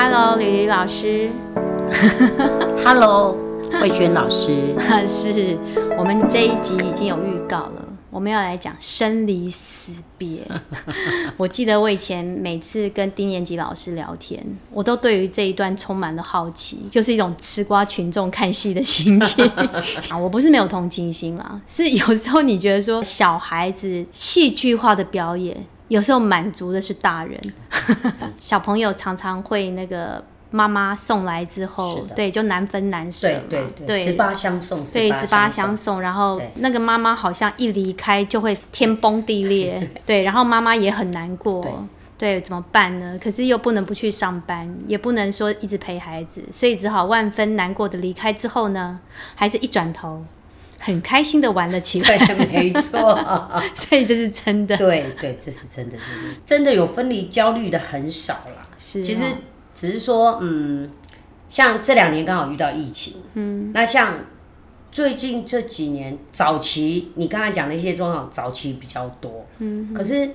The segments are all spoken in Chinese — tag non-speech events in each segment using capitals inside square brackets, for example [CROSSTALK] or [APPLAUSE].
Hello，李李老师。[LAUGHS] Hello，慧娟老师。[LAUGHS] 是我们这一集已经有预告了，我们要来讲生离死别。[LAUGHS] 我记得我以前每次跟低年级老师聊天，我都对于这一段充满了好奇，就是一种吃瓜群众看戏的心情啊。我不是没有同情心啦，是有时候你觉得说小孩子戏剧化的表演，有时候满足的是大人，[LAUGHS] 小朋友常常会那个。妈妈送来之后对，就难分难舍嘛，对对对，十八相送，对，十八相送。然后那个妈妈好像一离开就会天崩地裂，对，然后妈妈也很难过，对，怎么办呢？可是又不能不去上班，也不能说一直陪孩子，所以只好万分难过的离开之后呢，孩子一转头，很开心的玩了起来，对，没错，[LAUGHS] 所以这是真的，对对，这是真的，真的有分离焦虑的很少啦。是哦，其实只是说，嗯，像这两年刚好遇到疫情，嗯，那像最近这几年早期，你刚才讲的一些状况，早期比较多，嗯，可是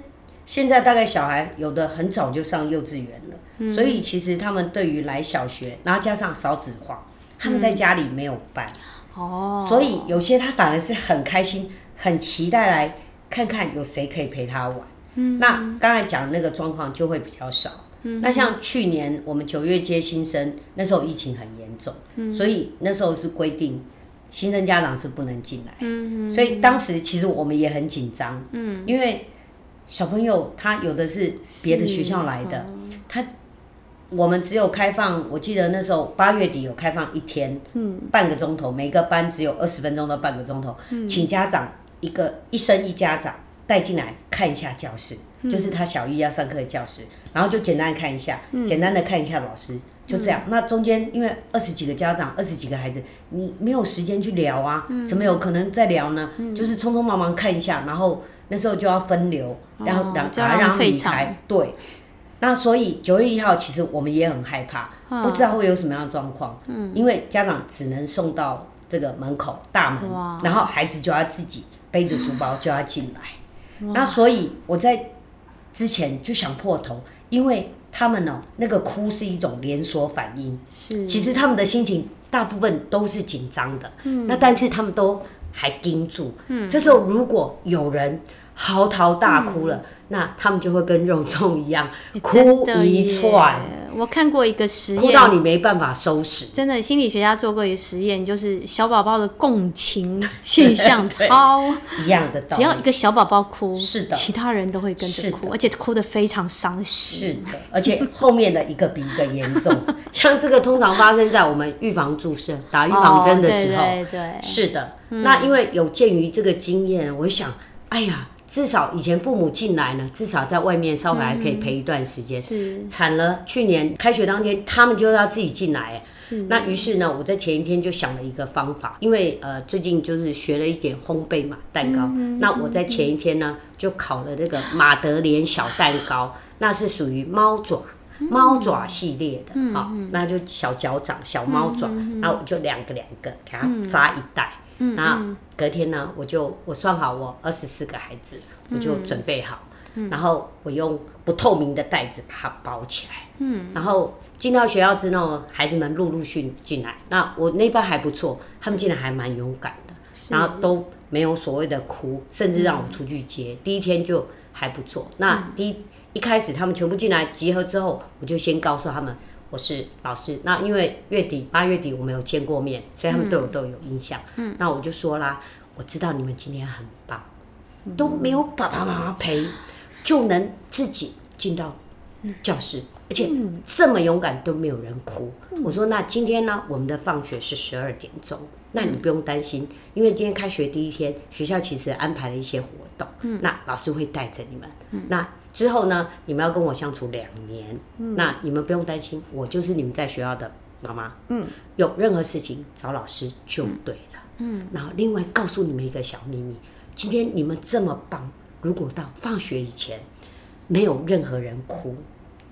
现在大概小孩有的很早就上幼稚园了，所以其实他们对于来小学，然后加上少子化，他们在家里没有伴，哦，所以有些他反而是很开心、很期待来看看有谁可以陪他玩。嗯，那刚才讲的那个状况就会比较少。嗯，那像去年我们九月接新生，那时候疫情很严重，嗯，所以那时候是规定新生家长是不能进来。嗯所以当时其实我们也很紧张。嗯，因为小朋友他有的是别的学校来的，他我们只有开放，我记得那时候八月底有开放一天，嗯，半个钟头，每个班只有二十分钟到半个钟头，请家长一个一生一家长带进来看一下教室，就是他小一要上课的教室，然后就简单地看一下，简单的看一下老师，就这样。那中间因为二十几个家长，二十几个孩子，你没有时间去聊啊，怎么有可能再聊呢？就是匆匆忙忙看一下，然后那时候就要分流，然后让就要赶快让他们退场离开，对。那所以九月一号，其实我们也很害怕，不知道会有什么样的状况。嗯，因为家长只能送到这个门口大门，然后孩子就要自己背着书包就要进来。那所以我在之前就想破头，因为他们呢、那个哭是一种连锁反应，是，其实他们的心情大部分都是紧张的，嗯。那但是他们都还盯住。嗯。这时候如果有人嚎啕大哭了，那他们就会跟肉粽一样哭一串，我看过一个实验哭，到你没办法收拾。真的，心理学家做过一个实验，就是小宝宝的共情现象 [LAUGHS] 超，一样的道理。只要一个小宝宝哭，是的其他人都会跟着哭，而且哭得非常伤心是。的，而且后面的一个比一个严重。[LAUGHS] 像这个通常发生在我们预防注射、打预防针的时候。哦对对对是的，那因为有鉴于这个经验，我想，哎呀，至少以前父母进来呢，至少在外面稍微还可以陪一段时间。是惨了，去年开学当天，他们就要自己进来。那于是呢，我在前一天就想了一个方法，因为呃最近就是学了一点烘焙嘛，蛋糕。那我在前一天呢，就烤了这个马德莲小蛋糕，那是属于猫爪。猫爪系列的，好、那就小脚掌、小猫爪，然后我就两个两个给它扎一袋，然后隔天呢，我就我算好我二十四个孩子，我就准备好，然后我用不透明的袋子把它包起来，嗯，然后进到学校之后，孩子们陆陆续进来，那我那班还不错，他们进来还蛮勇敢的，然后都没有所谓的哭，甚至让我出去接，第一天就还不错。那第一一开始他们全部进来集合之后，我就先告诉他们我是老师。那因为月底八月底我没有见过面，所以他们对我都有印象。嗯，那我就说啦，我知道你们今天很棒，都没有爸爸妈妈陪，就能自己进到教室，而且这么勇敢都没有人哭。我说那今天呢，我们的放学是十二点钟，那你不用担心，因为今天开学第一天，学校其实安排了一些活动，嗯那老师会带着你们。嗯那之后呢，你们要跟我相处两年，那你们不用担心，我就是你们在学校的妈妈。嗯，有任何事情找老师就对了。嗯，然后另外告诉你们一个小秘密，今天你们这么棒，如果到放学以前没有任何人哭，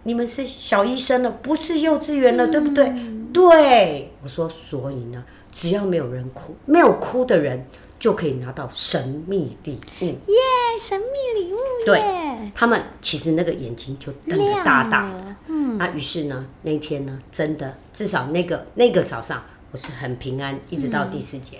你们是小医生了，不是幼稚园了，对不对？对，我说，所以呢，只要没有人哭，没有哭的人就可以拿到神秘礼物。耶，神秘礼物对，他们其实那个眼睛就瞪得大大的，嗯，那于是呢，那天呢，真的至少那个那个早上，我是很平安，一直到第四节、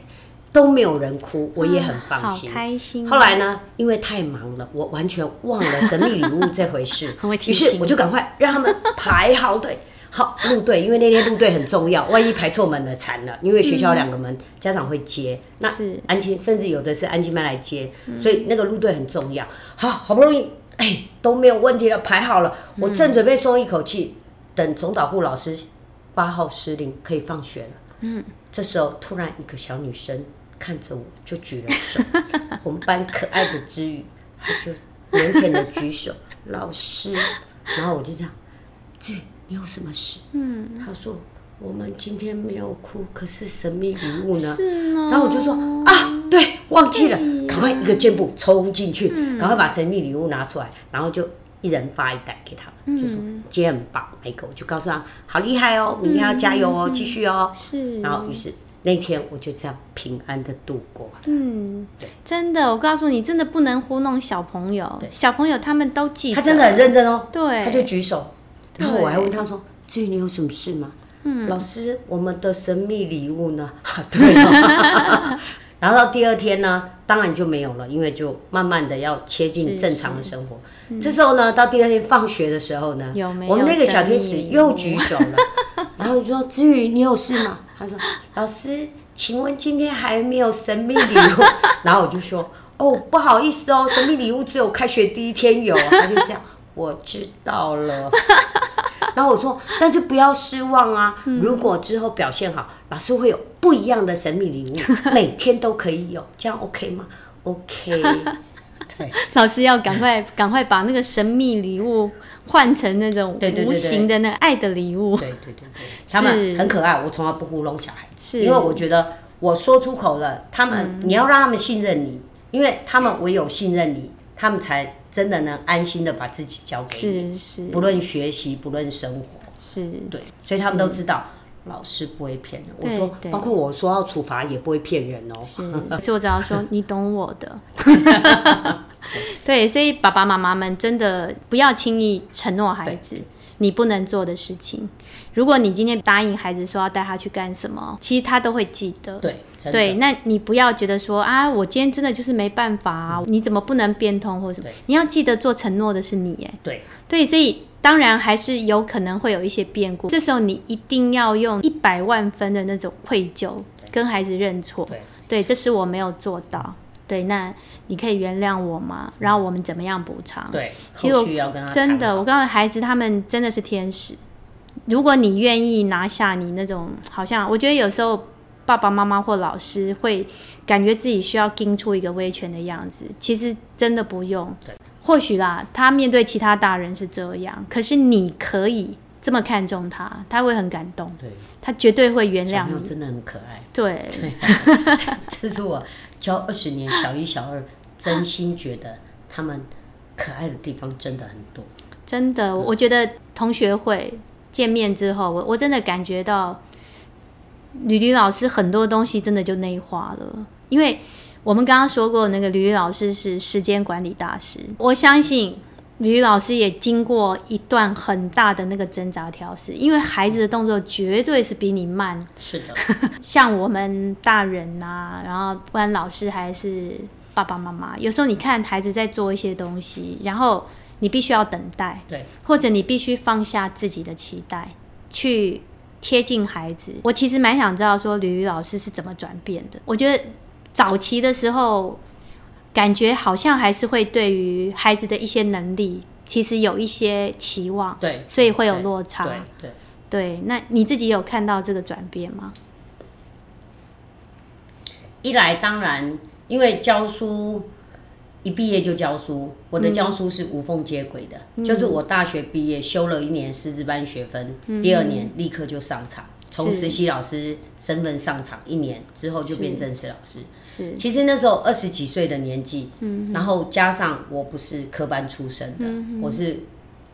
都没有人哭，我也很放心。好开心。后来呢，因为太忙了，我完全忘了神秘礼物这回事 [LAUGHS] 于是我就赶快让他们排好队，好入队，因为那天入队很重要，[LAUGHS] 万一排错门了惨了。因为学校有两个门，家长会接，那是安亲甚至有的是安亲班来接，所以那个入队很重要。好，好不容易哎都没有问题了，排好了，我正准备松一口气，等总导护老师八号司令可以放学了。嗯，这时候突然一个小女生看着我就举了手，[LAUGHS] 我们班可爱的知雨，她就腼腆的举手，老师，然后我就这样，知雨你有什么事？嗯，他说我们今天没有哭，可是神秘礼物呢？是呢。然后我就说啊，对，忘记了，赶快一个箭步冲进去，赶快把神秘礼物拿出来，然后就一人发一袋给他们，就说今天很棒，那个。我就告诉他好厉害哦，明天要加油哦，继续哦。是，然后于是那天我就这样平安的度过。了。嗯，真的，我告诉你，真的不能糊弄小朋友，小朋友他们都记得，他真的很认真哦，对。他就举手，然后我还问他说：“至于你有什么事吗？”嗯，老师，我们的神秘礼物呢？[LAUGHS] 对、哦。[LAUGHS] 然后到第二天呢，当然就没有了，因为就慢慢的要切进正常的生活。这时候呢，到第二天放学的时候呢，有没有我们那个小天使又举手了，[LAUGHS] 然后就说：“至于你有事吗？”他说：“老师，请问今天还没有神秘礼物？”然后我就说：“哦，不好意思哦，神秘礼物只有开学第一天有。”他就这样，我知道了。[LAUGHS] 然后我说，但是不要失望啊！如果之后表现好，老师会有不一样的神秘礼物，[LAUGHS] 每天都可以有，这样 OK 吗？OK。[LAUGHS] 对，老师要赶快赶快把那个神秘礼物换成那种无形的那爱的礼物。对对对对，他们很可爱，我从来不糊弄小孩子，是因为我觉得我说出口了，他们、你要让他们信任你，因为他们唯有信任你，他们才真的能安心的把自己交给你，是是不论学习，不论生活，是，对，所以他们都知道。老师不会骗人，我说，对包括我说要处罚也不会骗人哦。是，所以我只要说 [LAUGHS] 你懂我的。对，所以爸爸妈妈们真的不要轻易承诺孩子你不能做的事情。如果你今天答应孩子说要带他去干什么，其实他都会记得。对，对，那你不要觉得说啊，我今天真的就是没办法啊，你怎么不能变通或者什么？你要记得做承诺的是你，耶，对。对，所以当然还是有可能会有一些变故，这时候你一定要用一百万分的那种愧疚跟孩子认错，对。对，这是我没有做到，对，那你可以原谅我吗？然后我们怎么样补偿？对，其实真的，我告诉孩子，他们真的是天使。如果你愿意拿下你那种，好像我觉得有时候爸爸妈妈或老师会感觉自己需要盯出一个威权的样子，其实真的不用。或许啦，他面对其他大人是这样，可是你可以这么看重他，他会很感动，对，他绝对会原谅你。真的很可爱。对，[LAUGHS] 这是我教二十年小一、小二，真心觉得他们可爱的地方真的很多。真的，我觉得同学会见面之后，我我真的感觉到吕吕老师很多东西真的就内化了，因为我们刚刚说过，那个吕吕老师是时间管理大师，我相信。吕吕老师也经过一段很大的那个挣扎调试，因为孩子的动作绝对是比你慢，是的，[LAUGHS] 像我们大人呐、然后不管老师还是爸爸妈妈，有时候你看孩子在做一些东西，然后你必须要等待，对，或者你必须放下自己的期待，去贴近孩子。我其实蛮想知道说吕吕老师是怎么转变的。我觉得早期的时候，感觉好像还是会对于孩子的一些能力，其实有一些期望，对，所以会有落差。对对，对，那你自己有看到这个转变吗？一来当然，因为教书一毕业就教书，我的教书是无缝接轨的，嗯就是我大学毕业修了一年师资班学分，第二年立刻就上场，从实习老师身份上场一年之后就变正式老师。是。其实那时候二十几岁的年纪，然后加上我不是科班出身的，我是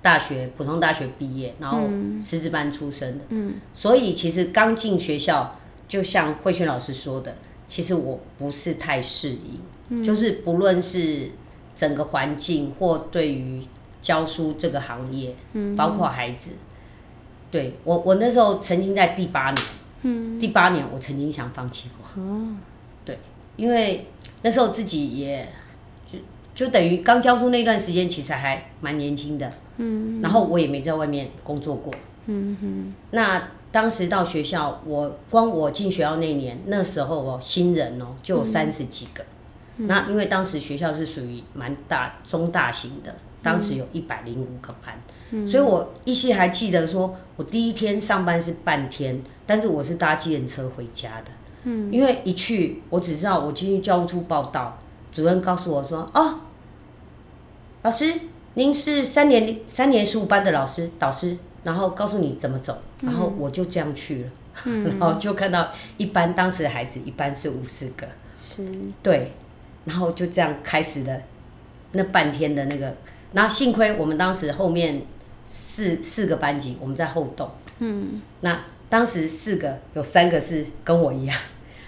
大学普通大学毕业，然后师资班出身的，所以其实刚进学校，就像慧轩老师说的，其实我不是太适应，就是不论是整个环境或对于教书这个行业，包括孩子，对我我那时候曾经在第八年，嗯。第八年我曾经想放弃过，对，因为那时候自己也就就等于刚教书那段时间，其实还蛮年轻的，嗯。然后我也没在外面工作过，那。当时到学校，我光我进学校那年，那时候哦，新人哦就有三十几个。那因为当时学校是属于蛮大中大型的，当时有一百零五个班，所以我依稀还记得，说我第一天上班是半天，但是我是搭计程车回家的。嗯，因为一去，我只知道我进去教务处报道，主任告诉我说：“哦，老师，您是三年三年十五班的老师导师。”然后告诉你怎么走，然后我就这样去了，[LAUGHS] 然后就看到一班当时的孩子一般是五十个，是，对，然后就这样开始的那半天的那个，然后幸亏我们当时后面四四个班级我们在后栋，嗯，那当时四个有三个是跟我一样，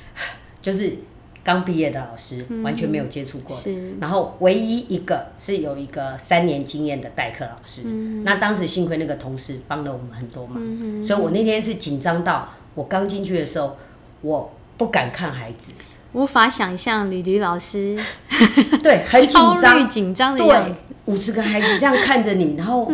[LAUGHS] 就是。刚毕业的老师完全没有接触过，然后唯一一个是有一个三年经验的代课老师。嗯。那当时幸亏那个同事帮了我们很多忙，所以我那天是紧张到我刚进去的时候，我不敢看孩子，无法想象吕吕老师 [LAUGHS] 对很紧张。[LAUGHS] 紧张的样子，五十个孩子这样看着你，然后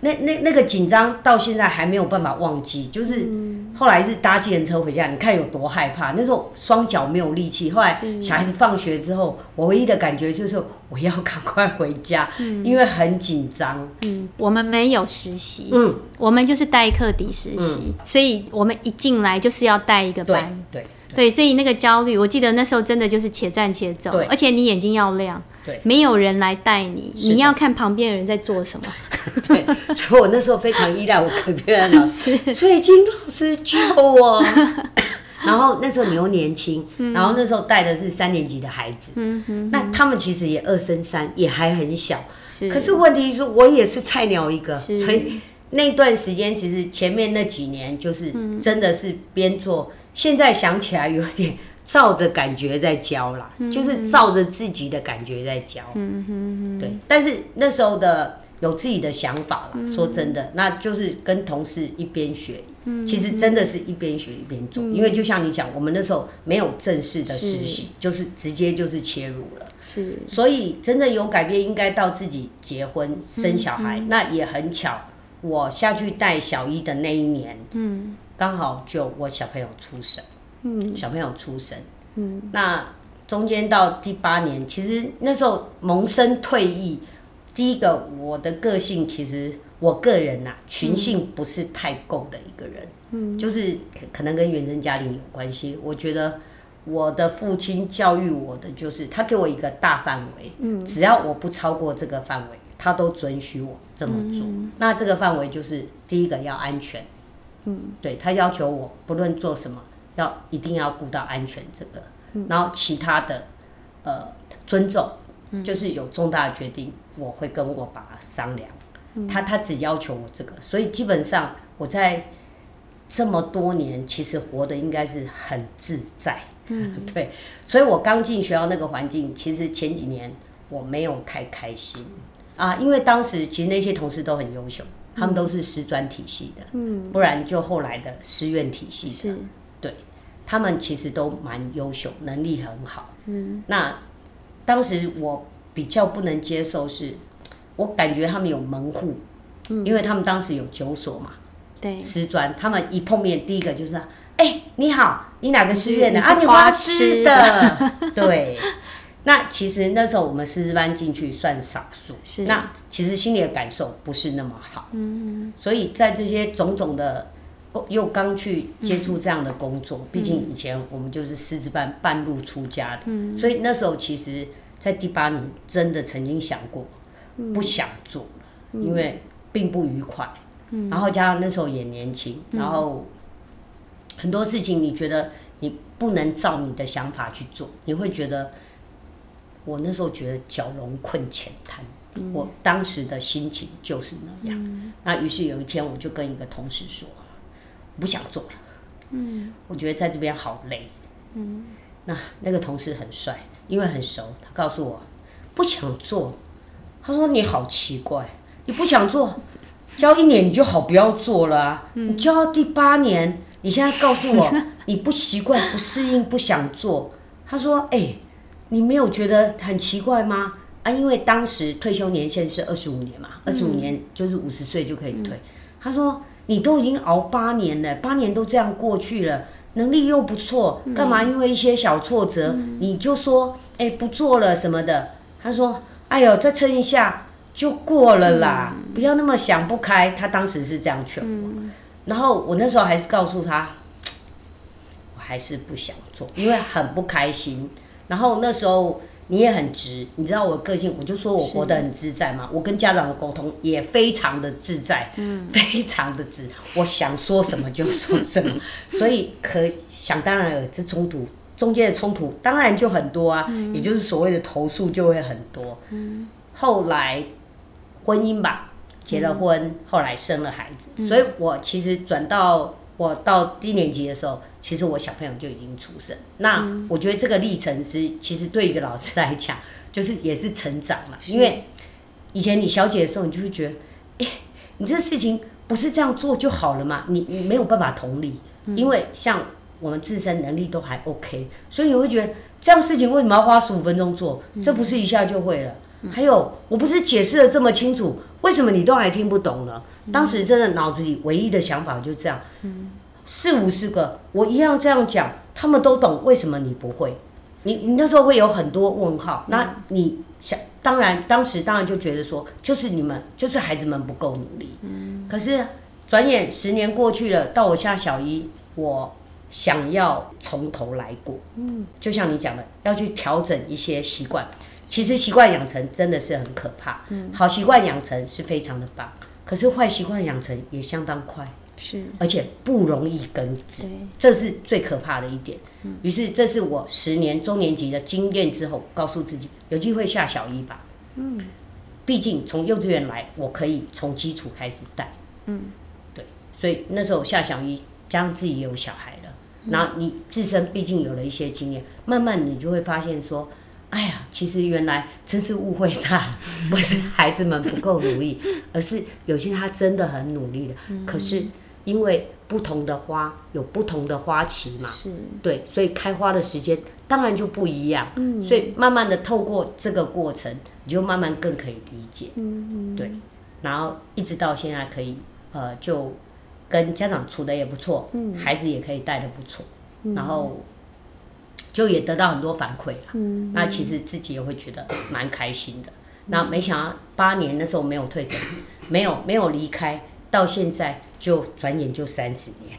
那那那个紧张到现在还没有办法忘记，就是。后来是搭计程车回家，你看有多害怕。那时候双脚没有力气。后来小孩子放学之后，我唯一的感觉就是我要赶快回家，因为很紧张。嗯，我们没有实习，嗯，我们就是代课底实习，所以我们一进来就是要带一个班，对。对，所以那个焦虑，我记得那时候真的就是且战且走，而且你眼睛要亮，对，没有人来带你，你要看旁边的人在做什么。[LAUGHS] 对，所以我那时候非常依赖我隔壁的老师，[LAUGHS] 水晶老师救我。[LAUGHS] 然后那时候你又年轻，然后那时候带的是三年级的孩子，嗯哼，那他们其实也二升三，也还很小，是。可是问题是，我也是菜鸟一个，所以那段时间其实前面那几年就是真的是边做。现在想起来有点照着感觉在教啦，就是照着自己的感觉在教。嗯哼，对。但是那时候的有自己的想法了，说真的，那就是跟同事一边学，其实真的是一边学一边做。因为就像你讲，我们那时候没有正式的实习，就是直接就是切入了。是。所以真正有改变，应该到自己结婚生小孩。那也很巧，我下去带小一的那一年，嗯。刚好就我小朋友出生，嗯，小朋友出生，嗯，那中间到第八年，其实那时候萌生退役，第一个我的个性其实我个人呐，群性不是太够的一个人，嗯，就是可能跟原生家庭有关系。我觉得我的父亲教育我的就是他给我一个大范围，嗯，只要我不超过这个范围，他都准许我这么做。那这个范围就是第一个要安全。嗯，对他要求我不论做什么，要一定要顾到安全这个，然后其他的，呃，尊重，就是有重大的决定，我会跟我爸商量。他他只要求我这个，所以基本上我在这么多年，其实活的应该是很自在。嗯，[LAUGHS] 对，所以我刚进学校那个环境，其实前几年我没有太开心啊，因为当时其实那些同事都很优秀。他们都是师专体系的，嗯，不然就后来的师院体系的，对，他们其实都蛮优秀，能力很好，嗯。那当时我比较不能接受是，我感觉他们有门户，嗯，因为他们当时有九所嘛，对，师专，他们一碰面第一个就是，哎，你好，你哪个师院的？啊？你花痴的，[LAUGHS] 对。那其实那时候我们师资班进去算少数，是。那其实心里的感受不是那么好，嗯，所以在这些种种的，又刚去接触这样的工作，毕竟以前我们就是师资班半路出家的，嗯，所以那时候其实，在第八年真的曾经想过不想做了，因为并不愉快，嗯，然后加上那时候也年轻，然后很多事情你觉得你不能照你的想法去做，你会觉得。我那时候觉得蛟龙困浅滩，我当时的心情就是那样。那于是有一天，我就跟一个同事说：“不想做了。”嗯，我觉得在这边好累。嗯，那那个同事很帅，因为很熟，他告诉我不想做。他说你好奇怪，你不想做，教一年你就好不要做了啊。你教到第八年，你现在告诉我你不习惯、不适应、不想做。他说：哎，你没有觉得很奇怪吗？啊，因为当时退休年限是二十五年嘛，二十五年就是五十岁就可以退。他说你都已经熬八年了，八年都这样过去了。能力又不错，干嘛因为一些小挫折你就说哎不做了什么的？他说哎呦再撑一下就过了啦，不要那么想不开。他当时是这样劝我，然后我那时候还是告诉他，我还是不想做，因为很不开心。然后那时候。你也很直，你知道我个性，我就说我活得很自在嘛。我跟家长的沟通也非常的自在，嗯，非常的直，我想说什么就说什么，[LAUGHS] 所以可想当然了，这冲突中间的冲突当然就很多啊，也就是所谓的投诉就会很多。嗯，后来婚姻吧，结了婚，后来生了孩子，所以我其实转到。我到低年级的时候，其实我小朋友就已经出生。那我觉得这个历程是，其实对一个老师来讲，就是也是成长了。因为以前你小姐的时候，你就会觉得，哎，你这事情不是这样做就好了嘛？你你没有办法同理，因为像我们自身能力都还 OK，所以你会觉得这样事情为什么要花十五分钟做？这不是一下就会了。还有，我不是解释的这么清楚。为什么你都还听不懂呢？当时真的脑子里唯一的想法就这样，四五十个我一样这样讲，他们都懂，为什么你不会？你你那时候会有很多问号。那你想，当然当时当然就觉得说，就是你们，就是孩子们不够努力。嗯。可是转眼十年过去了，到我下小一，我想要从头来过。嗯。就像你讲的，要去调整一些习惯。其实习惯养成真的是很可怕，嗯，好习惯养成是非常的棒，可是坏习惯养成也相当快，是，而且不容易根治，这是最可怕的一点。于是这是我十年中年级的经验之后，告诉自己有机会下小一吧，嗯，毕竟从幼稚园来，我可以从基础开始带，嗯，对，所以那时候下小一，加上自己有小孩了，然后你自身毕竟有了一些经验，慢慢你就会发现说。哎呀，其实原来真是误会他了，[LAUGHS] 不是孩子们不够努力，[LAUGHS] 而是有些他真的很努力了。可是因为不同的花有不同的花期嘛，对，所以开花的时间当然就不一样。嗯，所以慢慢的透过这个过程，你就慢慢更可以理解。嗯对，然后一直到现在可以，呃，就跟家长处的也不错，嗯，孩子也可以带的不错，然后。就也得到很多反馈了，那其实自己也会觉得蛮开心的。那没想到八年那时候没有退诊，没有没有离开，到现在就转眼就三十年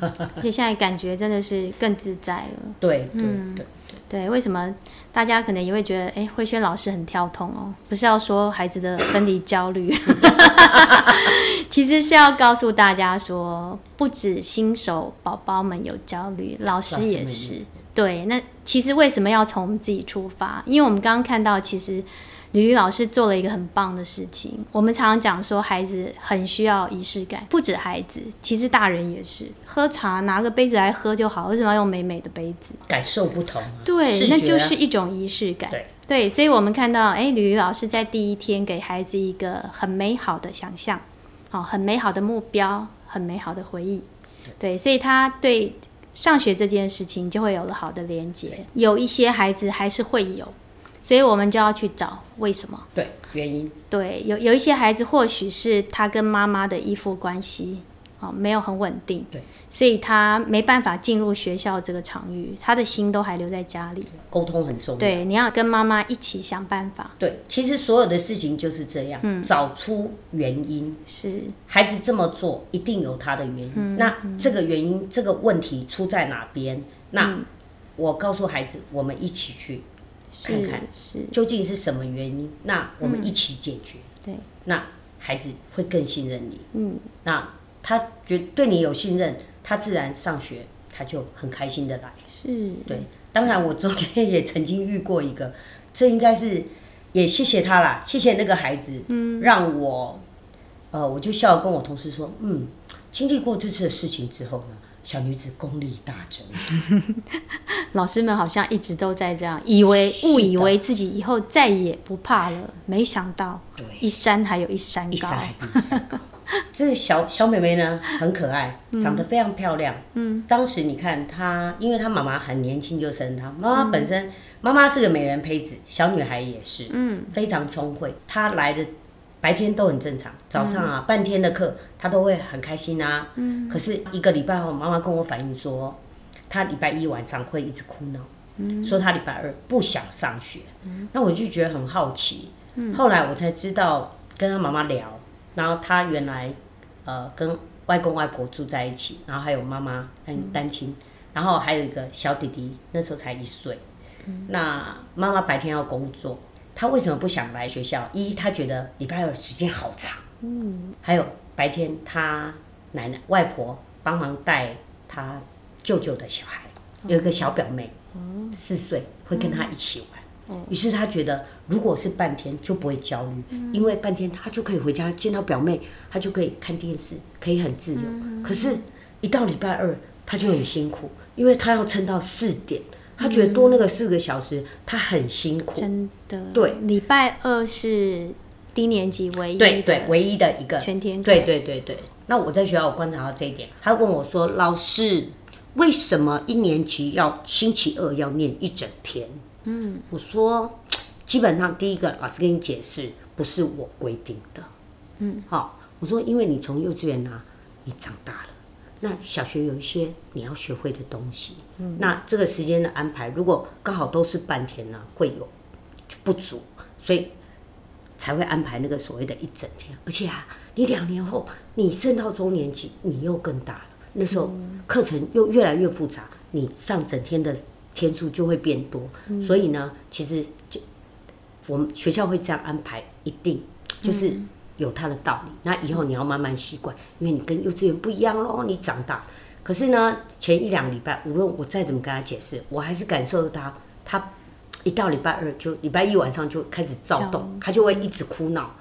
了。而且现在感觉真的是更自在了。[LAUGHS] 对对对对，为什么大家可能也会觉得，哎，慧轩老师很跳痛哦？不是要说孩子的分离焦虑，[LAUGHS] [LAUGHS] 其实是要告诉大家说，不止新手宝宝们有焦虑，老师也是。对，那其实为什么要从我们自己出发？因为我们刚刚看到，其实吕吕老师做了一个很棒的事情。我们常常讲说，孩子很需要仪式感，不止孩子，其实大人也是。喝茶拿个杯子来喝就好，为什么要用美美的杯子？感受不同，对，那就是一种仪式感。对，对，所以我们看到，哎，吕吕老师在第一天给孩子一个很美好的想象，好，很美好的目标，很美好的回忆。对，所以他对。上学这件事情就会有了好的连接，有一些孩子还是会有，所以我们就要去找为什么？对，原因。对，有有一些孩子或许是他跟妈妈的依附关系。哦，没有很稳定，对，所以他没办法进入学校这个场域，他的心都还留在家里。沟通很重要，对，你要跟妈妈一起想办法。对，其实所有的事情就是这样，嗯，找出原因。是，孩子这么做一定有他的原因。那这个原因，这个问题出在哪边？那我告诉孩子，我们一起去看看，是究竟是什么原因？那我们一起解决。对，那孩子会更信任你。嗯，那。他觉对你有信任，他自然上学他就很开心的来。是，对。当然，我昨天也曾经遇过一个，这应该是也谢谢他啦，谢谢那个孩子，嗯，让我，呃，我就笑跟我同事说，嗯，经历过这次的事情之后呢，小女子功力大增。[LAUGHS] 老师们好像一直都在这样，以为误以为自己以后再也不怕了，没想到对一山还有一山高一山。还比一山高。[LAUGHS] 这个小小妹妹呢，很可爱，长得非常漂亮。嗯，当时你看她，因为她妈妈很年轻就生她，妈妈本身妈妈是个美人胚子，小女孩也是，嗯，非常聪慧。她来的白天都很正常，早上啊、半天的课她都会很开心啊。嗯，可是一个礼拜后，妈妈跟我反映说，她礼拜一晚上会一直哭闹。说她礼拜二不想上学，那我就觉得很好奇。后来我才知道，跟她妈妈聊，然后他原来呃跟外公外婆住在一起，然后还有妈妈很单亲，然后还有一个小弟弟，那时候才一岁。那妈妈白天要工作，她为什么不想来学校？一，她觉得礼拜二时间好长。嗯。还有白天他奶奶外婆帮忙带他舅舅的小孩，有一个小表妹，四岁，会跟他一起玩。于是他觉得，如果是半天就不会焦虑，因为半天他就可以回家见到表妹，她就可以看电视，可以很自由。可是，一到礼拜二，他就很辛苦，因为他要撑到四点，他觉得多那个四个小时，他很辛苦。真的，对礼拜二是低年级唯一对对，唯一的一个全天课对对对对。那我在学校我观察到这一点，他问我说：“老师，为什么一年级要星期二要念一整天？”嗯，我说，基本上第一个老师跟你解释，不是我规定的。嗯，好，我说，因为你从幼稚园啊，你长大了。那小学有一些你要学会的东西，嗯、那这个时间的安排，如果刚好都是半天呢，会有不足，所以才会安排那个所谓的一整天。而且啊，你两年后你升到中年级，你又更大了，那时候课程又越来越复杂，你上整天的天数就会变多。所以呢，其实就我们学校会这样安排，一定就是有它的道理。那以后你要慢慢习惯，因为你跟幼稚园不一样喽，你长大。可是呢，前一两个礼拜，无论我再怎么跟他解释，我还是感受到他，他一到礼拜二就礼拜一晚上就开始躁动，他就会一直哭闹。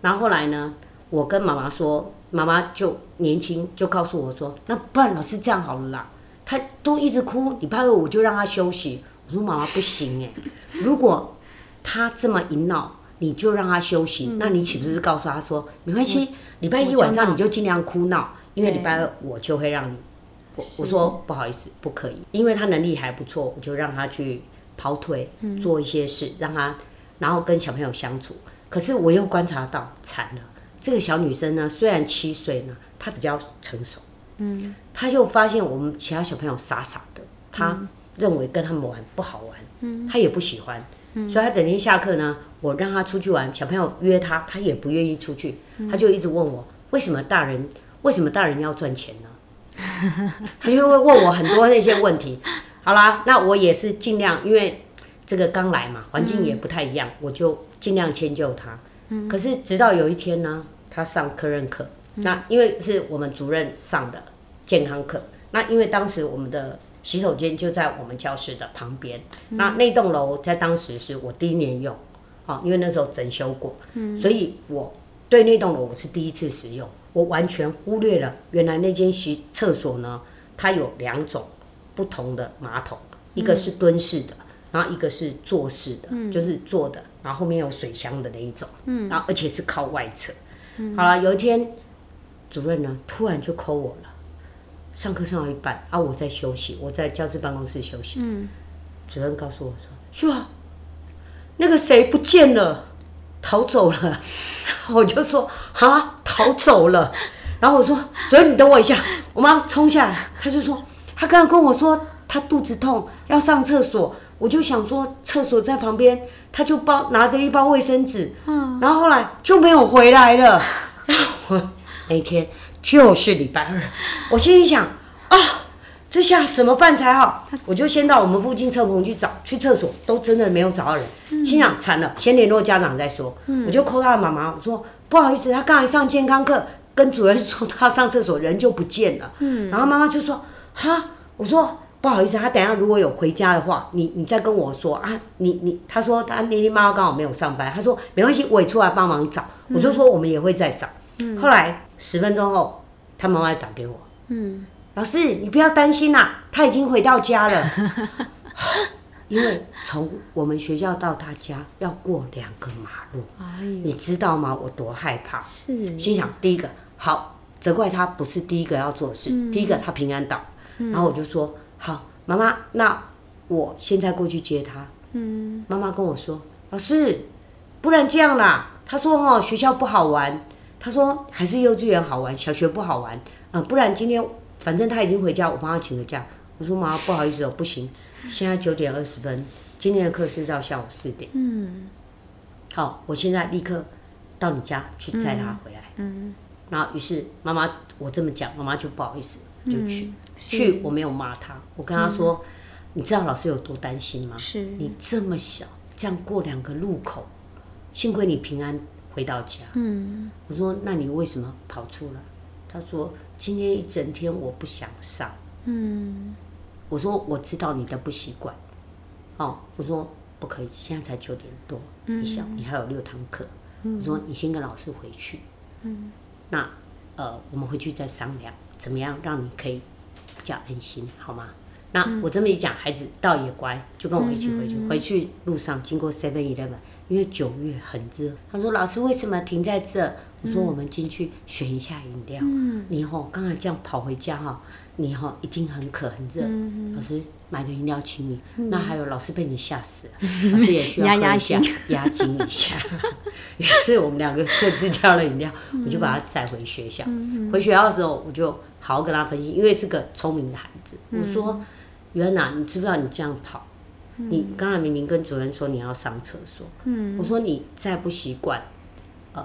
然后后来呢，我跟妈妈说，妈妈就年轻就告诉我说，那不然老师这样好了啦，他都一直哭，礼拜二我就让他休息。我说妈妈不行哎，[LAUGHS] 如果他这么一闹，你就让他休息，那你岂不是告诉他说，没关系，礼拜一晚上你就尽量哭闹，因为礼拜二我就会让你。我我说不好意思，不可以，因为他能力还不错，我就让他去跑腿，做一些事，让他然后跟小朋友相处。可是我又观察到，惨了，这个小女生呢，虽然七岁呢，她比较成熟，嗯，他就发现我们其他小朋友傻傻的，他认为跟他们玩不好玩，嗯，他也不喜欢，所以他整天下课呢，我让他出去玩，小朋友约他，他也不愿意出去，他就一直问我，为什么大人为什么大人要赚钱呢？[LAUGHS] 他就会问我很多那些问题。[LAUGHS] 好啦，那我也是尽量，因为这个刚来嘛，环境也不太一样，我就尽量迁就他。可是直到有一天呢，他上科任课，那因为是我们主任上的健康课，那因为当时我们的洗手间就在我们教室的旁边，那那栋楼在当时是我第一年用，啊，因为那时候整修过，嗯。所以我对那栋楼我是第一次使用。我完全忽略了，原来那间洗厕所呢，它有两种不同的马桶，一个是蹲式的，然后一个是坐式的，就是坐的，然后后面有水箱的那一种，然后而且是靠外侧。好了，有一天主任呢突然就 call 我了，上课上到一半啊，我在休息，我在教室办公室休息，嗯主任告诉我说：“秀啊，那个谁不见了。”逃走了，[LAUGHS] 我就说啊，逃走了。然后我说，主任你等我一下，我妈冲下来。他就说，他刚刚跟我说他肚子痛要上厕所，我就想说厕所在旁边，他就包拿着一包卫生纸，嗯，然后后来就没有回来了。我那天就是礼拜二，我心里想啊。这下怎么办才好？我就先到我们附近车棚去找，去厕所都真的没有找到人，心想惨了，先联络家长再说。我就 call 他的妈妈，我说不好意思，他刚才上健康课，跟主任说他上厕所，人就不见了。然后妈妈就说哈，我说不好意思，他等下如果有回家的话，你你再跟我说啊，你你他说他那天妈妈刚好没有上班，他说没关系，我也出来帮忙找。我就说我们也会再找。后来十分钟后，他妈妈打给我。嗯。老师，你不要担心啦，他已经回到家了。[LAUGHS] 因为从我们学校到他家要过两个马路，哎，你知道吗？我多害怕。是，心想，第一个好责怪他不是第一个要做的事，第一个他平安到，然后我就说好，妈妈，那我现在过去接他。嗯，妈妈跟我说，老师，不然这样啦。他说哦，学校不好玩，他说还是幼稚园好玩，小学不好玩。嗯，不然今天反正他已经回家，我帮他请个假。我说妈，不好意思哦，不行，现在九点二十分，今天的课是到下午四点。嗯好，我现在立刻到你家去载他回来。嗯，然后于是妈妈我这么讲，妈妈就不好意思就去。嗯去我没有骂他，我跟他说，你知道老师有多担心吗？是你这么小，这样过两个路口，幸亏你平安回到家。嗯。我说那你为什么跑出来？他说今天一整天我不想上。嗯。我说我知道你的不习惯，哦，我说不可以，现在才九点多，你想你还有六堂课，我说你先跟老师回去，嗯，那呃我们回去再商量怎么样让你可以比较安心，好吗？那我这么一讲，孩子倒也乖，就跟我一起回去。回去路上经过 Seven Eleven，因为九月很热，他说老师为什么停在这？我说我们进去选一下饮料。嗯你吼刚才这样跑回家哈，你吼一定很渴很热。嗯老师买个饮料请你。那还有老师被你吓死了，老师也需要压压喝一下惊压惊一下。[LAUGHS] 于是我们两个各自挑了饮料，我就把他载回学校。回学校的时候，我就好好跟他分析，因为是个聪明的孩子。我说：“袁娜，你知不知道你这样跑？你刚才明明跟主任说你要上厕所。嗯我说你再不习惯，呃，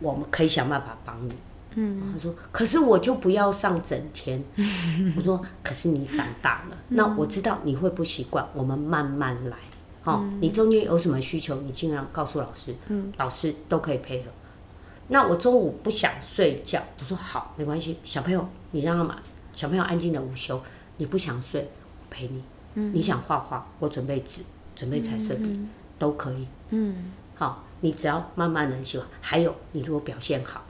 我们可以想办法帮你。嗯他说：“可是我就不要上整天。[LAUGHS] ”我说：“可是你长大了，那我知道你会不习惯，我们慢慢来。好、你中间有什么需求，你尽量告诉老师，嗯老师都可以配合。那我中午不想睡觉，我说好，没关系，小朋友你让他嘛小朋友安静的午休，你不想睡，我陪你。你想画画，我准备纸，准备彩色笔，都可以。嗯好，你只要慢慢的喜欢。还有，你如果表现好，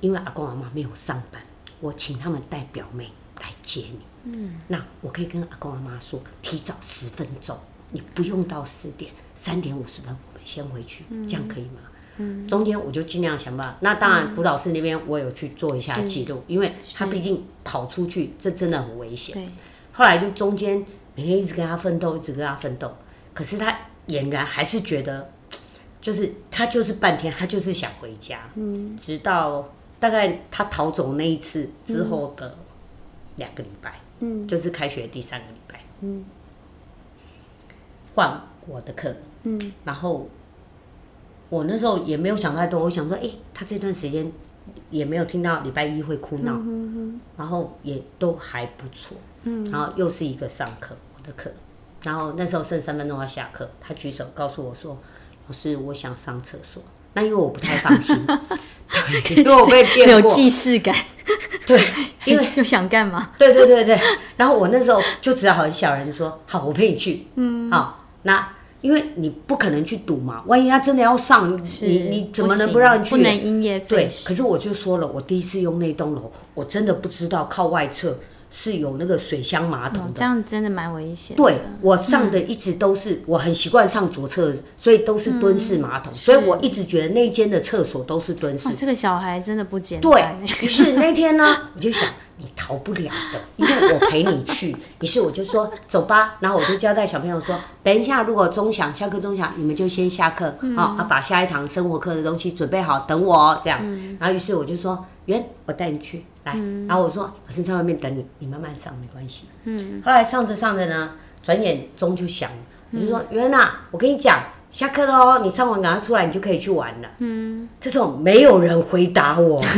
因为阿公阿妈没有上班，我请他们带表妹来接你。嗯，那我可以跟阿公阿妈说，提早十分钟，你不用到四点，三点五十分我们先回去，这样可以吗？嗯，中间我就尽量想办法。那当然，辅导室那边我有去做一下是记录，因为他毕竟跑出去，这真的很危险。对，后来就中间每天一直跟他奋斗，一直跟他奋斗，可是他俨然还是觉得，就是他就是半天，他就是想回家。嗯直到大概他逃走那一次之后的两个礼拜，嗯就是开学第三个礼拜，嗯换我的课，嗯然后我那时候也没有想太多，我想说，哎、他这段时间也没有听到礼拜一会哭闹，嗯然后也都还不错，嗯然后又是一个上课我的课，然后那时候剩三分钟要下课，他举手告诉我说：“老师，我想上厕所。”那因为我不太放心，[LAUGHS] 对，因为我被骗有，既视感，对，[LAUGHS] 因为又想干嘛？对对对对，然后我那时候就只好很小人说：“好，我陪你去。”嗯，好，那因为你不可能去赌嘛，万一他真的要上，你你怎么能不让人去？不能因噎对废，食。可是我就说了，我第一次用那栋楼，我真的不知道靠外侧是有那个水箱马桶的。哦这样真的蛮危险的。对我上的一直都是，我很习惯上左侧，所以都是蹲式马桶，所以我一直觉得那间的厕所都是蹲式哇，。这个小孩真的不简单对单。于是那天呢，[LAUGHS] 我就想你逃不了的，因为我陪你去。于是我就说走吧，然后我就交代小朋友说，等一下如果钟响下课钟响，你们就先下课，好、啊，把下一堂生活课的东西准备好，等我哦，这样。然后于是我就说，圆，我带你去，来。然后我说老师在外面等你，你慢慢上没关系。嗯。后来上着上着呢，转眼钟就响了，我就说圆呐，我跟你讲。下课喽！你上完赶快出来，你就可以去玩了。嗯，这时候没有人回答我，[LAUGHS]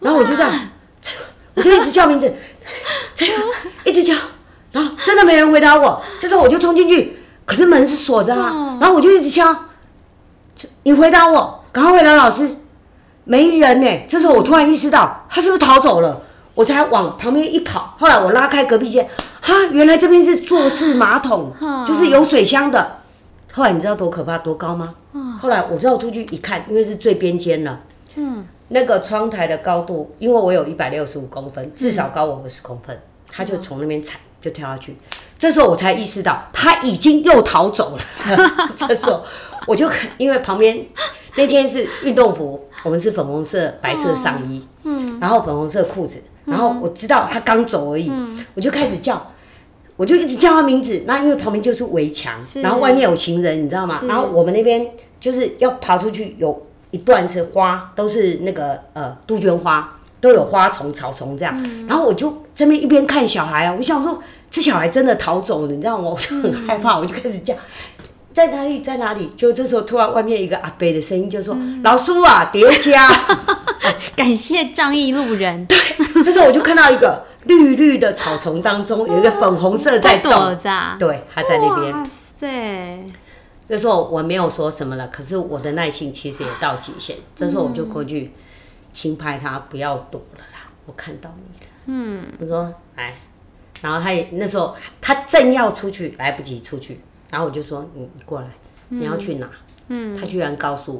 然后我就这样，我就一直叫名字，[LAUGHS] 一直叫，然后真的没人回答我。这时候我就冲进去，可是门是锁着啊。然后我就一直敲，你回答我，赶快回答老师。没人呢、这时候我突然意识到，他是不是逃走了？我才往旁边一跑。后来我拉开隔壁间，哈，原来这边是坐式马桶，就是有水箱的。后来你知道多可怕、多高吗？后来我绕出去一看，因为是最边间了，嗯，那个窗台的高度，因为我有一百六十五公分，至少高我二十公分，他就从那边踩就跳下去。这时候我才意识到他已经又逃走了。[LAUGHS] 这时候我就因为旁边那天是运动服，我们是粉红色白色上衣，嗯，然后粉红色裤子，然后我知道他刚走而已，我就开始叫，我就一直叫他名字。那因为旁边就是围墙，然后外面有行人，你知道吗？然后我们那边就是要爬出去有。一段是花，都是那个呃杜鹃花，都有花丛、草丛这样。然后我就这边一边看小孩啊，我想说这小孩真的逃走了，你知道吗？我就很害怕，我就开始叫在哪里，在哪里？就这时候突然外面一个阿伯的声音就说：“老叔啊，叠加，[LAUGHS] 感谢仗义路人。[LAUGHS] ”对，这时候我就看到一个绿绿的草丛当中有一个粉红色在动，对，他在那边。哇塞！这时候我没有说什么了，可是我的耐心其实也到极限。这时候我就过去轻拍他，不要躲了啦，我看到你了。嗯，我说来，然后他也那时候他正要出去，来不及出去，然后我就说你你过来，你要去哪？嗯，他居然告诉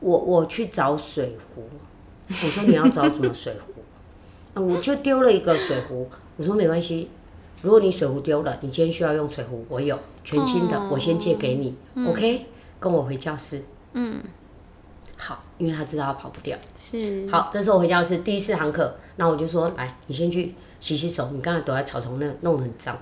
我，我我去找水壶。我说你要找什么水壶？啊，[LAUGHS] 我就丢了一个水壶。我说没关系。如果你水壶丢了，你今天需要用水壶，我有全新的，我先借给你，OK？跟我回教室。嗯，好，因为他知道他跑不掉。是。好，这是我回教室第四堂课，那我就说，来，你先去洗洗手，你刚才躲在草丛那弄得很脏，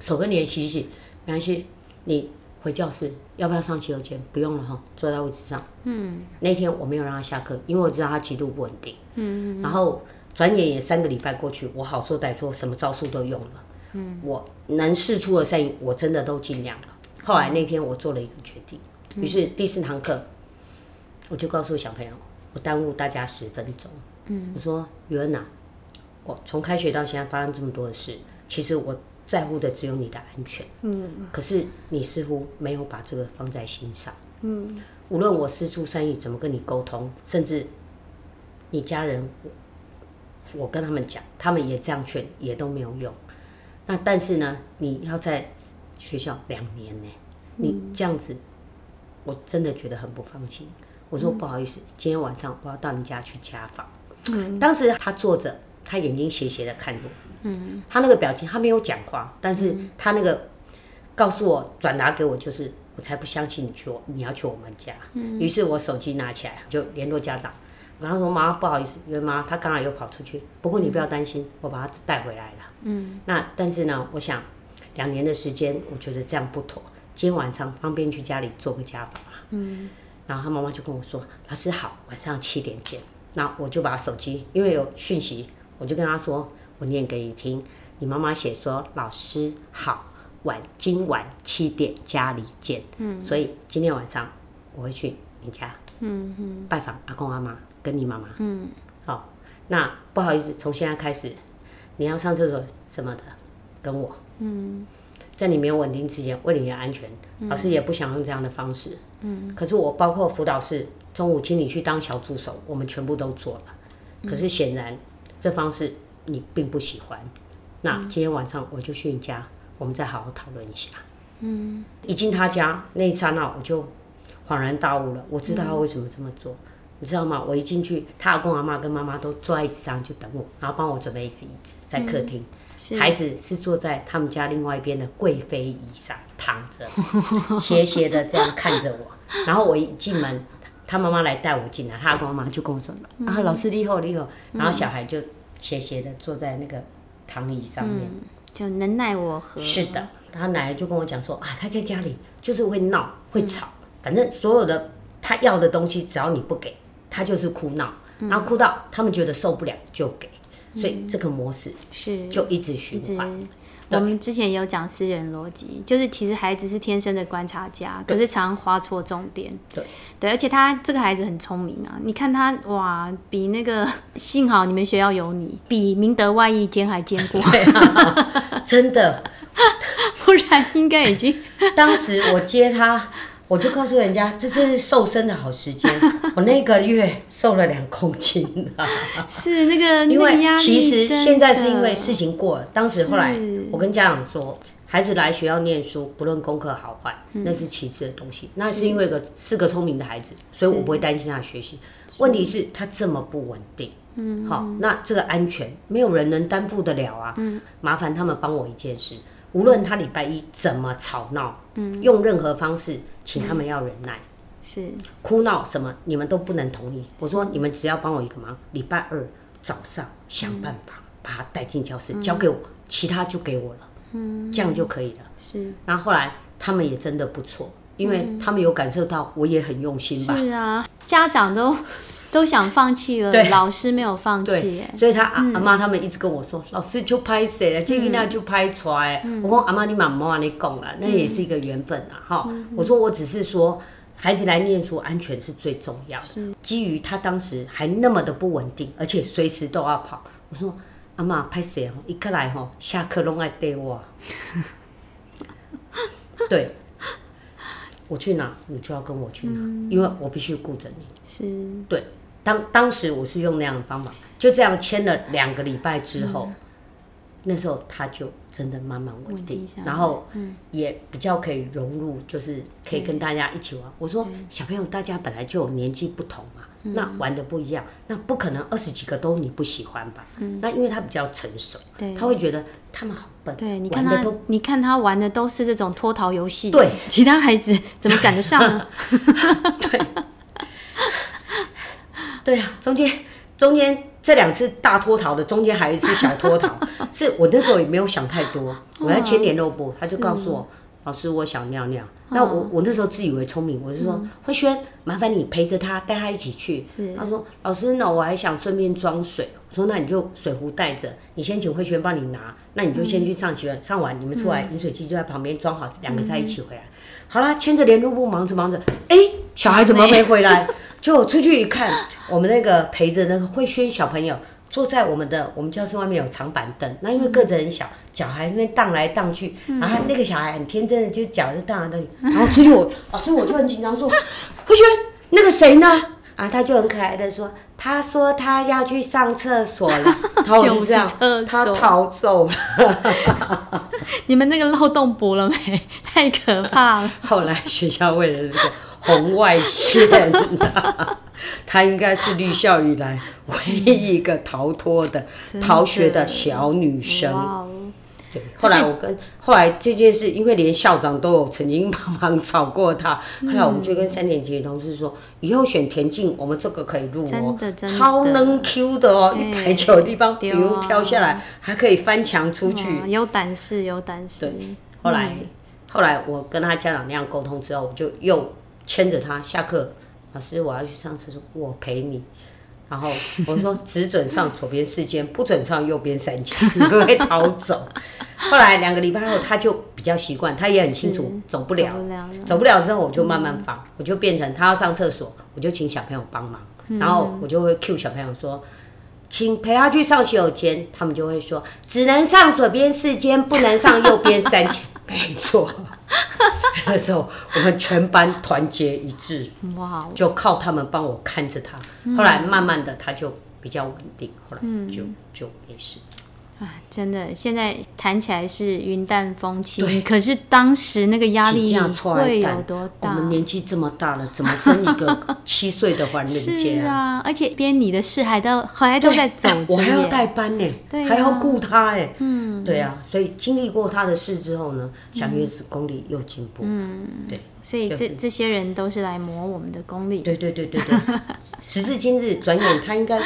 手跟脸洗洗，没关系。你回教室要不要上洗手间？不用了哈，坐在位置上。嗯。那天我没有让他下课，因为我知道他极度不稳定。嗯嗯。然后。转眼也三个礼拜过去，我好说歹说，什么招数都用了。嗯，我能试出的善意，我真的都尽量了。后来那天我做了一个决定，于是第四堂课，我就告诉小朋友，我耽误大家十分钟。嗯，我说于恩呐，我从开学到现在发生这么多的事，其实我在乎的只有你的安全。嗯，可是你似乎没有把这个放在心上。嗯，无论我师出善意怎么跟你沟通，甚至你家人。我跟他们讲，他们也这样劝，也都没有用。那但是呢，你要在学校两年呢，你这样子，我真的觉得很不放心。我说不好意思，今天晚上我要到你家去家访。嗯，当时他坐着，他眼睛斜斜的看我。嗯，他那个表情，他没有讲话，但是他那个告诉我转达给我，就是我才不相信你去我你要去我们家。嗯，于是我手机拿起来就联络家长。然后说妈不好意思，因为妈他刚才又跑出去。不过你不要担心，我把他带回来了。嗯。那但是呢，我想两年的时间，我觉得这样不妥。今天晚上方便去家里做个家访啊。嗯。然后他妈妈就跟我说：“老师好，晚上七点见。”那我就把手机，因为有讯息，我就跟他说：“我念给你听。你妈妈写说：老师好，晚今晚七点家里见。嗯。所以今天晚上我会去你家。嗯嗯。拜访阿公阿妈。跟你妈妈，嗯，好，那不好意思，从现在开始，你要上厕所什么的，跟我，嗯，在你没有稳定之前，为你的安全，老师也不想用这样的方式，嗯，可是我包括辅导室，中午请你去当小助手，我们全部都做了，可是显然这方式你并不喜欢，那今天晚上我就去你家，我们再好好讨论一下，嗯，一进他家那一刹那，我就恍然大悟了，我知道他为什么这么做。你知道吗？我一进去，他阿公阿妈跟妈妈都坐在椅子上就等我，然后帮我准备一个椅子在客厅。孩子是坐在他们家另外一边的贵妃椅上躺着，斜斜的这样看着我。然后我一进门，他妈妈来带我进来，他阿公阿妈就跟我说：“啊，老师你好，你好。”然后小孩就斜斜的坐在那个躺椅上面，就能奈我何？是的，他奶奶就跟我讲说：“啊，他在家里就是会闹会吵，反正所有的他要的东西，只要你不给。”他就是哭闹，然后哭到他们觉得受不了就给，所以这个模式是就一直循环。我们之前也有讲私人逻辑，就是其实孩子是天生的观察家，可是常常画错重点。对对，而且他这个孩子很聪明啊，你看他哇，比那个 [LAUGHS] 幸好你们学校有你，比明德外役坚还坚固。真的，[LAUGHS] 不然应该已经。当时我接他。我就告诉人家，这真是瘦身的好时间。[LAUGHS] 我那个月瘦了两公斤 [LAUGHS] 是那个，因为其实现在是因为事情过了。当时后来我跟家长说，孩子来学校念书，不论功课好坏，那是其次的东西。那是因为个是个聪明的孩子，所以我不会担心他的学习。问题是，他这么不稳定。嗯，好，那这个安全没有人能担负得了啊。嗯，麻烦他们帮我一件事，无论他礼拜一怎么吵闹，嗯，用任何方式，请他们要忍耐。是哭闹什么，你们都不能同意。我说，你们只要帮我一个忙，礼拜二早上想办法把他带进教室，交给我，其他就给我了。嗯，这样就可以了。是，然后后来他们也真的不错，因为他们有感受到我也很用心吧。是啊，家长都。都想放弃了，老师没有放弃，所以他阿阿妈他们一直跟我说，老师就拍谁了，这个那就拍出来。我说阿妈你妈妈你讲了，那也是一个缘分啊，哈。我说我只是说，孩子来念书安全是最重要的。基于他当时还那么的不稳定，而且随时都要跑，我说阿妈拍谁哦，一来吼下课拢爱带我。[LAUGHS] 对，我去哪你就要跟我去哪，因为我必须顾着你。是，对。当当时我是用那样的方法，就这样签了两个礼拜之后，那时候他就真的慢慢稳定，然后也比较可以融入，就是可以跟大家一起玩。我说小朋友，大家本来就有年纪不同嘛，那玩的不一样，那不可能二十几个都你不喜欢吧？那因为他比较成熟，他会觉得他们好笨。对，你看他，你看他玩的都是这种脱逃游戏，对，其他孩子怎么赶得上呢？[LAUGHS] [LAUGHS] 对。对呀，中间中间这两次大脱逃的，中间还有一次小脱逃，[LAUGHS] 是我那时候也没有想太多，[LAUGHS] 我要签联络簿，他就告诉我，老师我想尿尿，那我我那时候自以为聪明，我就说慧轩，麻烦你陪着他，带他一起去。是，他说老师，那我还想顺便装水，我说那你就水壶带着，你先请慧轩帮你拿，那你就先去上学，上完你们出来，饮水机就在旁边装好，两个在一起回来。好了，牵着联络簿忙着忙着，哎，小孩怎么没回来？[LAUGHS] 就出去一看，我们那个陪着那个慧轩小朋友坐在我们的我们教室外面有长板凳，那因为个子很小，脚还那边荡来荡去，然后那个小孩很天真的就脚就荡在那里，然后出去我老师我就很紧张说，慧轩那个谁呢？啊，他就很可爱的说，他说他要去上厕所了，然后我就这样，他逃走了。[LAUGHS] 你们那个漏洞补了没？太可怕了。后来学校为了这个。红外线，[LAUGHS] 她应该是绿校以来唯一一个逃脱的、逃学的小女生。对，后来我跟后来这件事，因为连校长都有曾经帮忙找过她，后来我们就跟三年级的同事说，以后选田径，我们这个可以入哦，超能 Q 的哦，一排球的地方，比如跳下来还可以翻墙出去，有胆识，有胆识。对，后来后来我跟他家长那样沟通之后，我就又。牵着他下课，老师我要去上厕所，我陪你。然后我说只准上左边四间，不准上右边三间，你会逃走。[LAUGHS] 后来两个礼拜后，他就比较习惯，他也很清楚走不了，走不了之后我就慢慢放，我就变成他要上厕所，我就请小朋友帮忙，然后我就会 cue 小朋友说，请陪他去上洗手间，他们就会说只能上左边四间，不能上右边三间，没错。[LAUGHS] 那时候我们全班团结一致，哇！就靠他们帮我看着他。后来慢慢的他就比较稳定，后来就就没事。啊，真的，现在谈起来是云淡风轻，可是当时那个压力会有多大？我们年纪这么大了，怎么生一个七岁的还人家？是啊，而且编你的事还都还都在走，我还要带班呢，还要顾他哎，嗯，对啊，所以经历过他的事之后呢，小叶子功力又进步，嗯，对，所以这这些人都是来磨我们的功力，对对对对对，时至今日，转眼他应该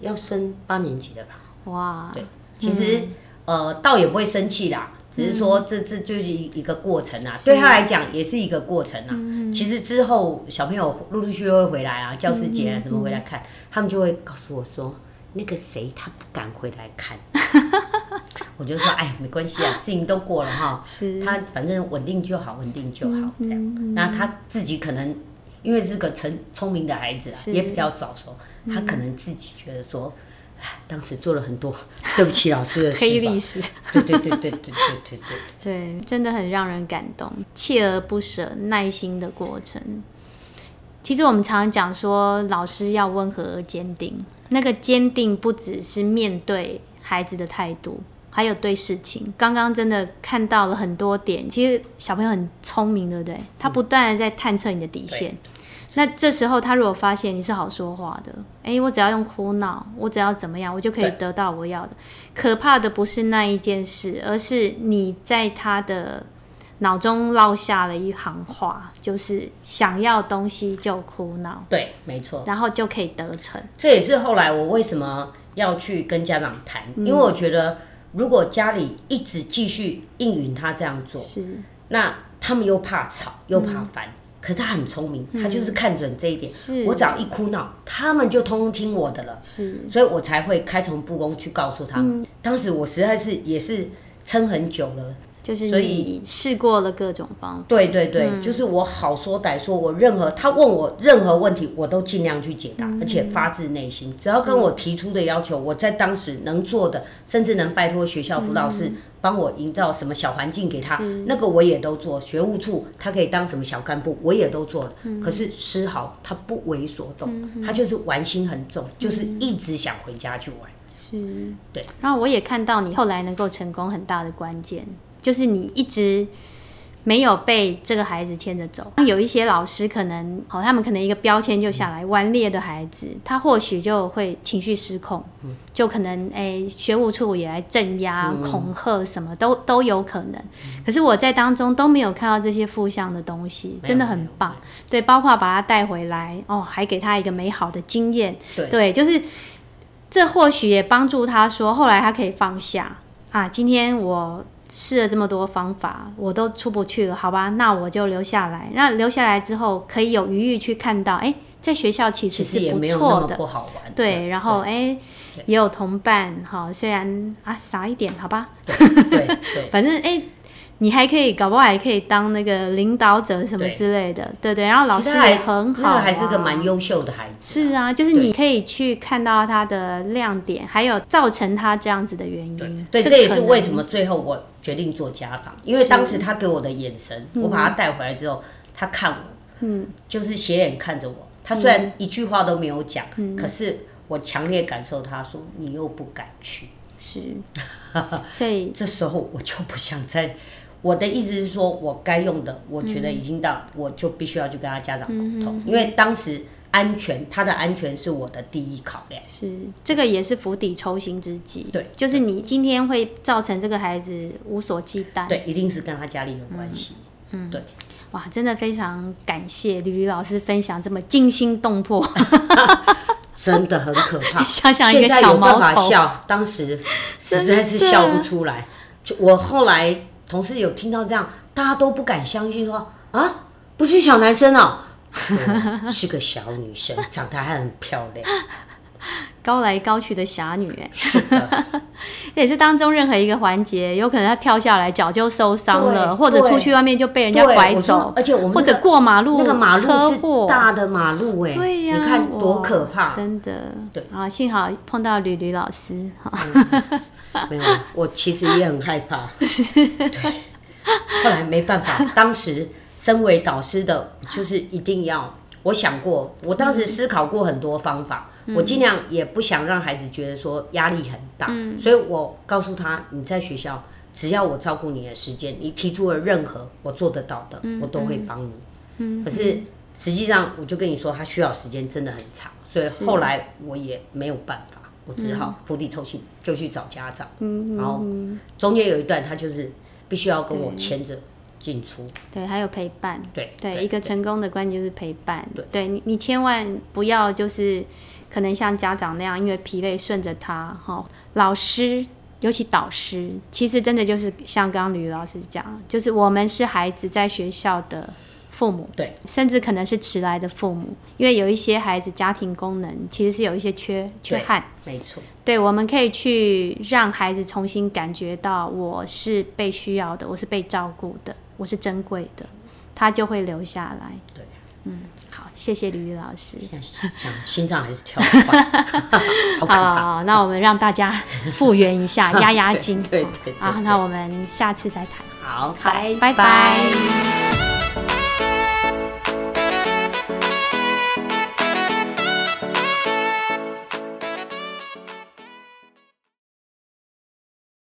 要升八年级了吧？哇，对。其实，呃，倒也不会生气啦，只是说这这就是一一个过程啊，对他来讲也是一个过程啊。其实之后小朋友陆陆续续会回来啊，教师节啊什么回来看，他们就会告诉我说，那个谁他不敢回来看，[LAUGHS] 我就说哎，没关系啊，[LAUGHS] 事情都过了哈，他反正稳定就好，稳定就好这样。那他自己可能因为是个成聪明的孩子啊，也比较早熟，他可能自己觉得说。当时做了很多 [LAUGHS] 对不起老师的黑历史，对对对对对对对对，对，真的很让人感动，锲而不舍、耐心的过程。其实我们常常讲说，老师要温和而坚定，那个坚定不只是面对孩子的态度。还有对事情。刚刚真的看到了很多点，其实小朋友很聪明，对不对？他不断的在探测你的底线。那这时候他如果发现你是好说话的，哎，我只要用哭闹，我只要怎么样，我就可以得到我要的。可怕的不是那一件事，而是你在他的脑中落下了一行话，就是想要东西就哭闹。对，没错。然后就可以得逞。这也是后来我为什么要去跟家长谈，因为我觉得如果家里一直继续应允他这样做，是那他们又怕吵又怕烦。可他很聪明，他就是看准这一点。我只要一哭闹，他们就通通听我的了。是，所以我才会开诚布公去告诉他们。当时我实在是也是撑很久了。就是所以试过了各种方法，对对对，就是我好说歹说，我任何他问我任何问题，我都尽量去解答，而且发自内心。只要跟我提出的要求，我在当时能做的，甚至能拜托学校辅导室帮我营造什么小环境给他，那个我也都做。学务处他可以当什么小干部，我也都做了。可是丝毫他不为所动，他就是玩心很重，就是一直想回家去玩。是，对。然后我也看到你后来能够成功很大的关键。就是你一直没有被这个孩子牵着走，有一些老师可能，好，他们可能一个标签就下来，顽劣的孩子，他或许就会情绪失控，就可能哎，学务处也来镇压、恐吓，什么都都有可能。可是我在当中都没有看到这些负向的东西，真的很棒。对，包括把他带回来，哦，还给他一个美好的经验。对，就是这或许也帮助他说，后来他可以放下啊。今天我。试了这么多方法，我都出不去了，好吧？那我就留下来。那留下来之后，可以有余裕去看到，哎，在学校其实是不错的，不好玩。对，然后哎，也有同伴，哈，虽然啊少一点，好吧？对对，[LAUGHS] 反正哎。你还可以，搞不好还可以当那个领导者什么之类的，对对。然后老师也很好，还是个蛮优秀的孩子。是啊，就是你可以去看到他的亮点，还有造成他这样子的原因。对，这也是为什么最后我决定做家访，因为当时他给我的眼神，我把他带回来之后，他看我，嗯，就是斜眼看着我。他虽然一句话都没有讲，可是我强烈感受他说你又不敢去，是，[LAUGHS] 所以这时候我就不想再。我的意思是说，我该用的，我觉得已经到，我就必须要去跟他家长沟通，因为当时安全，他的安全是我的第一考量。是，这个也是釜底抽薪之计。对，就是你今天会造成这个孩子无所忌惮。对，一定是跟他家里有关系。嗯，对。哇，真的非常感谢吕吕老师分享这么惊心动魄，[LAUGHS] 真的很可怕。[LAUGHS] 想想一个小毛头，笑，当时实在是笑不出来。就我后来。同事有听到这样，大家都不敢相信，说啊，不是小男生哦，[LAUGHS] 是个小女生，[LAUGHS] 长得还很漂亮，高来高去的侠女，哎，是的，[LAUGHS] 也是当中任何一个环节，有可能她跳下来脚就受伤了，或者出去外面就被人家拐走，而且我们或者过马路那个马路是大的马路，哎，对呀，你看多可怕，真的，对啊，幸好碰到吕吕老师，哈。没有，我其实也很害怕。[LAUGHS] 对，后来没办法，当时身为导师的，就是一定要。我想过，我当时思考过很多方法，我尽量也不想让孩子觉得说压力很大，所以我告诉他，你在学校只要我照顾你的时间，你提出了任何我做得到的，我都会帮你。嗯，可是实际上我就跟你说，他需要时间真的很长，所以后来我也没有办法。我只好釜底抽薪，就去找家长。然后中间有一段，他就是必须要跟我牵着进出。对，还有陪伴。对对，一个成功的关键就是陪伴。对，你你千万不要就是可能像家长那样，因为疲累顺着他。哈，老师尤其导师，其实真的就是像刚刚吕老师讲，就是我们是孩子在学校的。父母对，甚至可能是迟来的父母，因为有一些孩子家庭功能其实是有一些缺缺憾，没错。对，我们可以去让孩子重新感觉到我是被需要的，我是被照顾的，我是珍贵的，他就会留下来。对，嗯，好，谢谢李玉老师。想心脏还是跳快，[LAUGHS] 好可怕。那我们让大家复原一下，压压惊。[LAUGHS] 对对。啊，那我们下次再谈。好，拜拜。